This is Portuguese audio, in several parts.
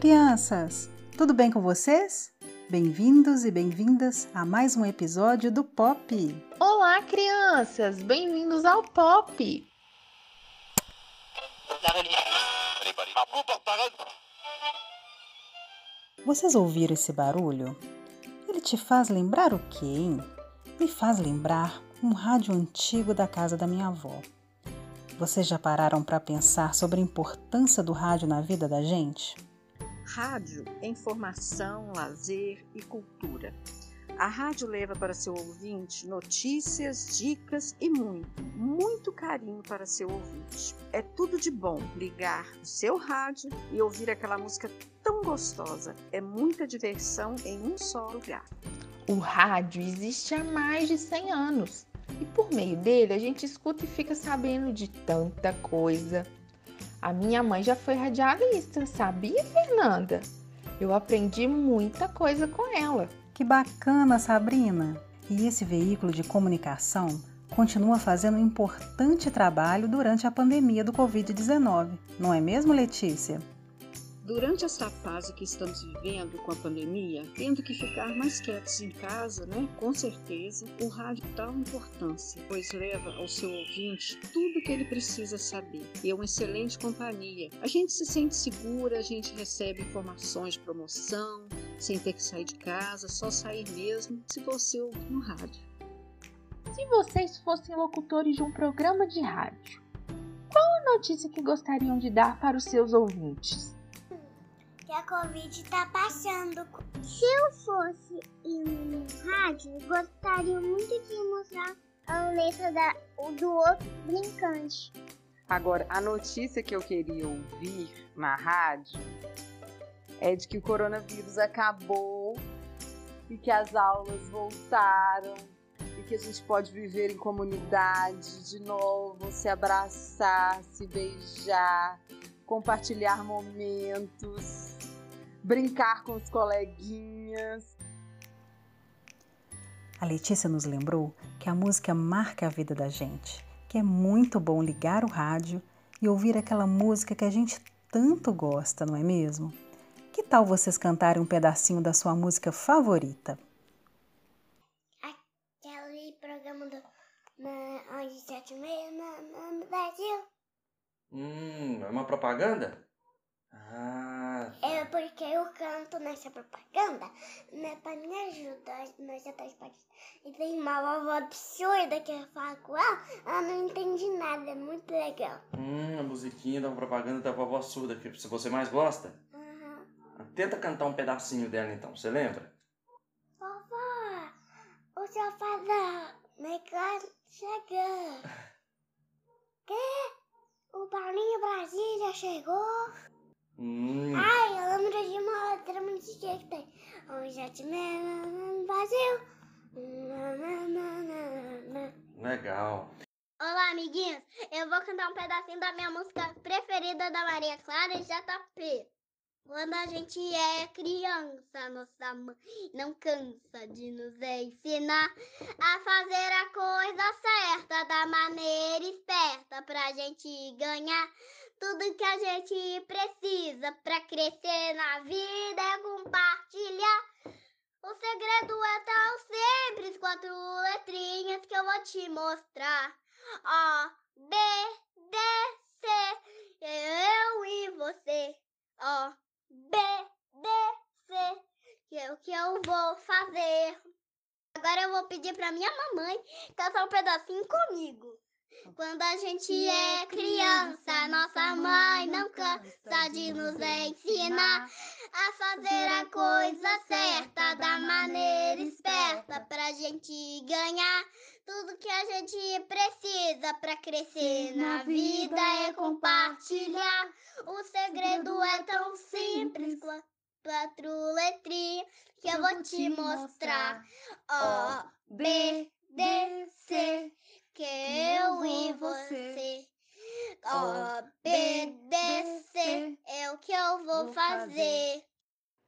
Crianças! Tudo bem com vocês? Bem-vindos e bem-vindas a mais um episódio do Pop! Olá, crianças! Bem-vindos ao Pop! Vocês ouviram esse barulho? Ele te faz lembrar o quê, hein? Me faz lembrar um rádio antigo da casa da minha avó. Vocês já pararam para pensar sobre a importância do rádio na vida da gente? Rádio informação, lazer e cultura. A rádio leva para seu ouvinte notícias, dicas e muito, muito carinho para seu ouvinte. É tudo de bom ligar o seu rádio e ouvir aquela música tão gostosa. É muita diversão em um só lugar. O rádio existe há mais de 100 anos e por meio dele a gente escuta e fica sabendo de tanta coisa. A minha mãe já foi radialista, sabia, Fernanda? Eu aprendi muita coisa com ela. Que bacana, Sabrina! E esse veículo de comunicação continua fazendo um importante trabalho durante a pandemia do Covid-19, não é mesmo, Letícia? Durante essa fase que estamos vivendo com a pandemia, tendo que ficar mais quietos em casa, né? Com certeza, o rádio tal importância, pois leva ao seu ouvinte tudo que ele precisa saber. E é uma excelente companhia. A gente se sente segura, a gente recebe informações de promoção, sem ter que sair de casa, só sair mesmo se você ouvir no rádio. Se vocês fossem locutores de um programa de rádio, qual a notícia que gostariam de dar para os seus ouvintes? Que a Covid tá passando. Se eu fosse ir no rádio, gostaria muito de mostrar a letra da, do outro brincante. Agora, a notícia que eu queria ouvir na rádio é de que o coronavírus acabou e que as aulas voltaram e que a gente pode viver em comunidade de novo, se abraçar, se beijar, compartilhar momentos brincar com os coleguinhas. A Letícia nos lembrou que a música marca a vida da gente, que é muito bom ligar o rádio e ouvir aquela música que a gente tanto gosta, não é mesmo? Que tal vocês cantarem um pedacinho da sua música favorita? Aquele programa do na, onde sete meia no Brasil. Hum, é uma propaganda? Porque eu canto nessa propaganda, né? Pra me ajudar outros países. E tem uma vovó absurda que eu falo com ela, ela não entende nada, é muito legal. Hum, a musiquinha da propaganda da vovó surda, que você mais gosta? Uhum. Tenta cantar um pedacinho dela então, você lembra? Vovó, o seu da Megan chegou. que? O Paulinho Brasília chegou? Hum. Ai, eu lembro de uma outra musiquinha que tem. Um jatimena no Brasil. Legal. Olá, amiguinhos. Eu vou cantar um pedacinho da minha música preferida da Maria Clara e JP. Quando a gente é criança, nossa mãe não cansa de nos ensinar a fazer a coisa certa da maneira esperta pra gente ganhar tudo que a gente precisa pra crescer na vida é compartilhar. O segredo é tão simples, quatro letrinhas que eu vou te mostrar. O, B, D, C, eu e você. O, B, D, C, que é o que eu vou fazer. Agora eu vou pedir pra minha mamãe cantar um pedacinho comigo. Quando a gente é criança, nossa mãe não cansa de nos ensinar a fazer a coisa certa da maneira esperta pra gente ganhar tudo que a gente precisa pra crescer na vida é compartilhar. O segredo é tão simples quatro letrinhas que eu vou te mostrar. O, B, D, C que eu e você obedecer é o que eu vou fazer.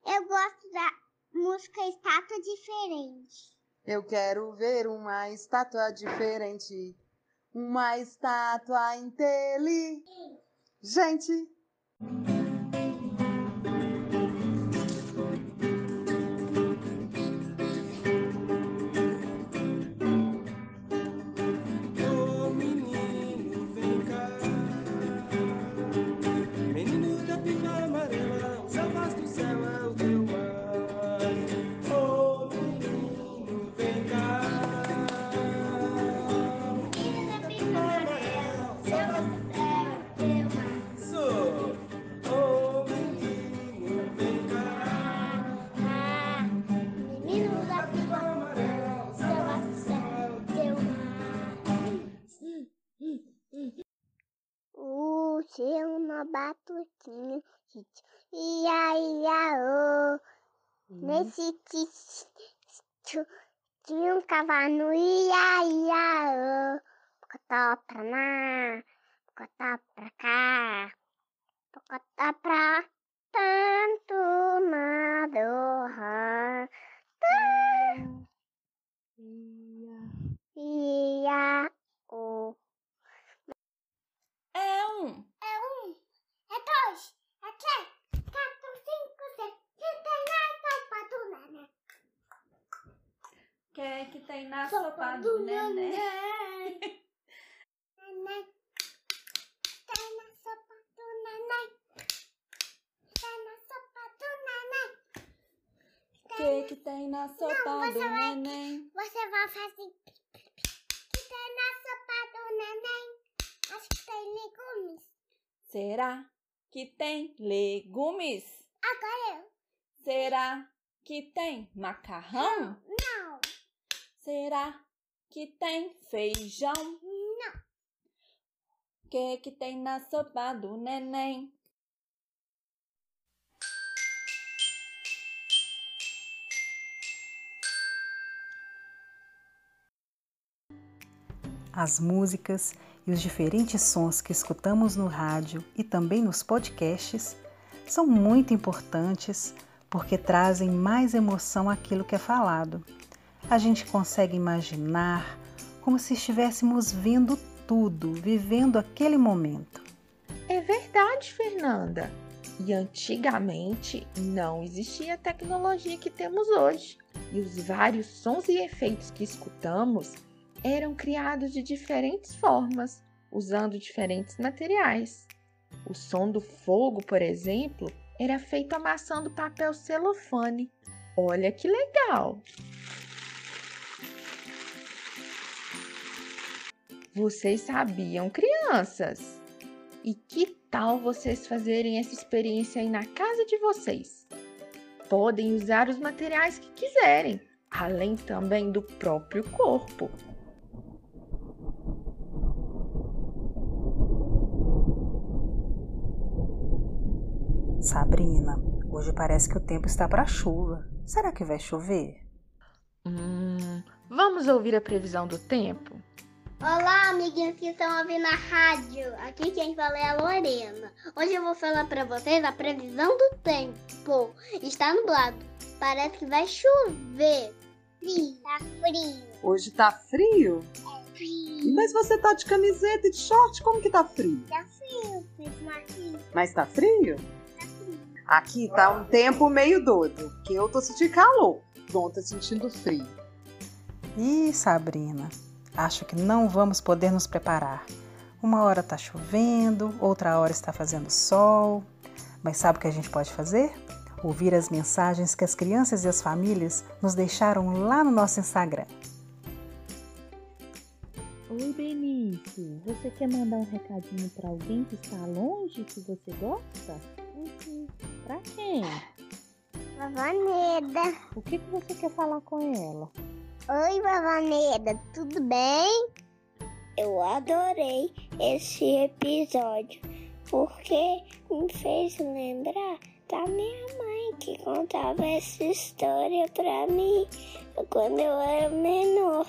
Eu gosto da música Estátua Diferente. Eu quero ver uma estátua diferente. Uma estátua inteligente. Tinha uma batuquinha. Ia, ia, oh. Nesse sítio tinha um cavalo, ia, ia, oh. Pocotó pra lá, pocotó pra cá, pocotó pra tanto nada. Ia, ia, oh. É um. É um, é dois, é três, quatro, cinco, seis, sete, oito, nove, dez, né? Que é que tem na sopa do neném? Neném. Tá na sopa do neném. Tá na sopa do neném. Que que tem na sopa você do vai- neném? Você vai fazer. Que tem na sopa do neném? Acho que tem legumes. Será que tem legumes? Agora eu. Será que tem macarrão? Não. Será que tem feijão? Não. Que que tem na sopa do neném? As músicas e os diferentes sons que escutamos no rádio e também nos podcasts são muito importantes porque trazem mais emoção àquilo que é falado. A gente consegue imaginar como se estivéssemos vendo tudo, vivendo aquele momento. É verdade, Fernanda. E antigamente não existia a tecnologia que temos hoje. E os vários sons e efeitos que escutamos eram criados de diferentes formas, usando diferentes materiais. O som do fogo, por exemplo, era feito amassando papel celofane. Olha que legal! Vocês sabiam, crianças? E que tal vocês fazerem essa experiência aí na casa de vocês? Podem usar os materiais que quiserem, além também do próprio corpo. Sabrina, hoje parece que o tempo está para chuva. Será que vai chover? Hum, vamos ouvir a previsão do tempo? Olá, amiguinhos que estão ouvindo a rádio. Aqui quem fala é a Lorena. Hoje eu vou falar pra vocês a previsão do tempo. Está nublado. Parece que vai chover. Frio. Tá frio. Hoje tá frio? Frio. Mas você tá de camiseta e de short, como que tá frio? Tá frio, Fez Marquinhos. Mas tá frio? Aqui tá um tempo meio doido, porque eu tô sentindo calor, Dom tá sentindo frio. Ih, Sabrina, acho que não vamos poder nos preparar. Uma hora está chovendo, outra hora está fazendo sol. Mas sabe o que a gente pode fazer? Ouvir as mensagens que as crianças e as famílias nos deixaram lá no nosso Instagram. Oi, Benício. Você quer mandar um recadinho para alguém que está longe que você gosta? Uhum. Para quem? Vavaneda. O que, que você quer falar com ela? Oi, Vavaneda, tudo bem? Eu adorei esse episódio porque me fez lembrar da minha mãe que contava essa história pra mim quando eu era menor.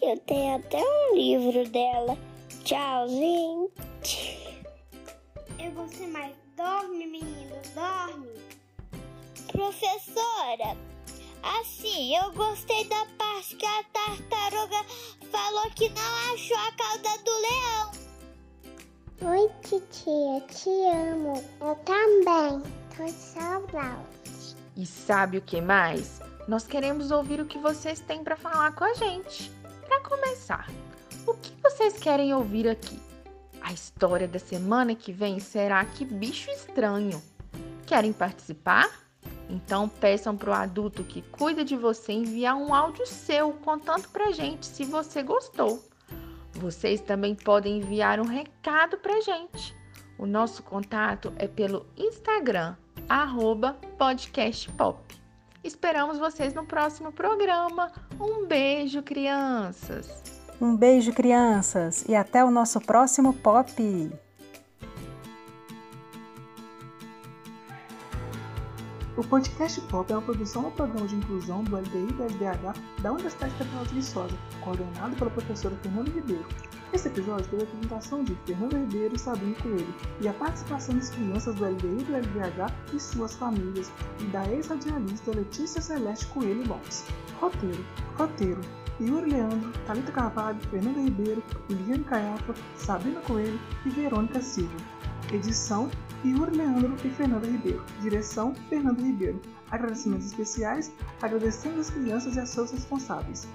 Eu tenho até um livro dela. Tchauzinho. Eu gostei mais. Dorme, menino, dorme. Professora, assim, eu gostei da parte que a tartaruga falou que não achou a cauda do leão. Oi, titia, te amo. Eu também. Tô de saudade. E sabe o que mais? Nós queremos ouvir o que vocês têm para falar com a gente. Para começar, o que vocês querem ouvir aqui? A história da semana que vem será Que Bicho Estranho. Querem participar? Então peçam para o adulto que cuida de você enviar um áudio seu contando pra gente se você gostou. Vocês também podem enviar um recado pra gente. O nosso contato é pelo Instagram, podcastpop. Esperamos vocês no próximo programa. Um beijo, crianças! Um beijo, crianças, e até o nosso próximo pop! O podcast Pop é uma produção do programa de inclusão do LDI do LDH da Universidade Federal de Viçosa, coordenado pela professora Fernanda Ribeiro. Esse episódio teve a apresentação de Fernanda Ribeiro e Sabine Coelho, e a participação das crianças do LDI do LDH e suas famílias, e da ex-radialista Letícia Celeste Coelho Lopes. Roteiro, roteiro, Yuri Leandro, Thalita Carvalho, Fernanda Ribeiro, Liliane Caiafa, Sabina Coelho e Verônica Silva. Edição, Yuri Leandro e Fernanda Ribeiro. Direção, Fernanda Ribeiro. Agradecimentos especiais, agradecendo as crianças e as seus responsáveis.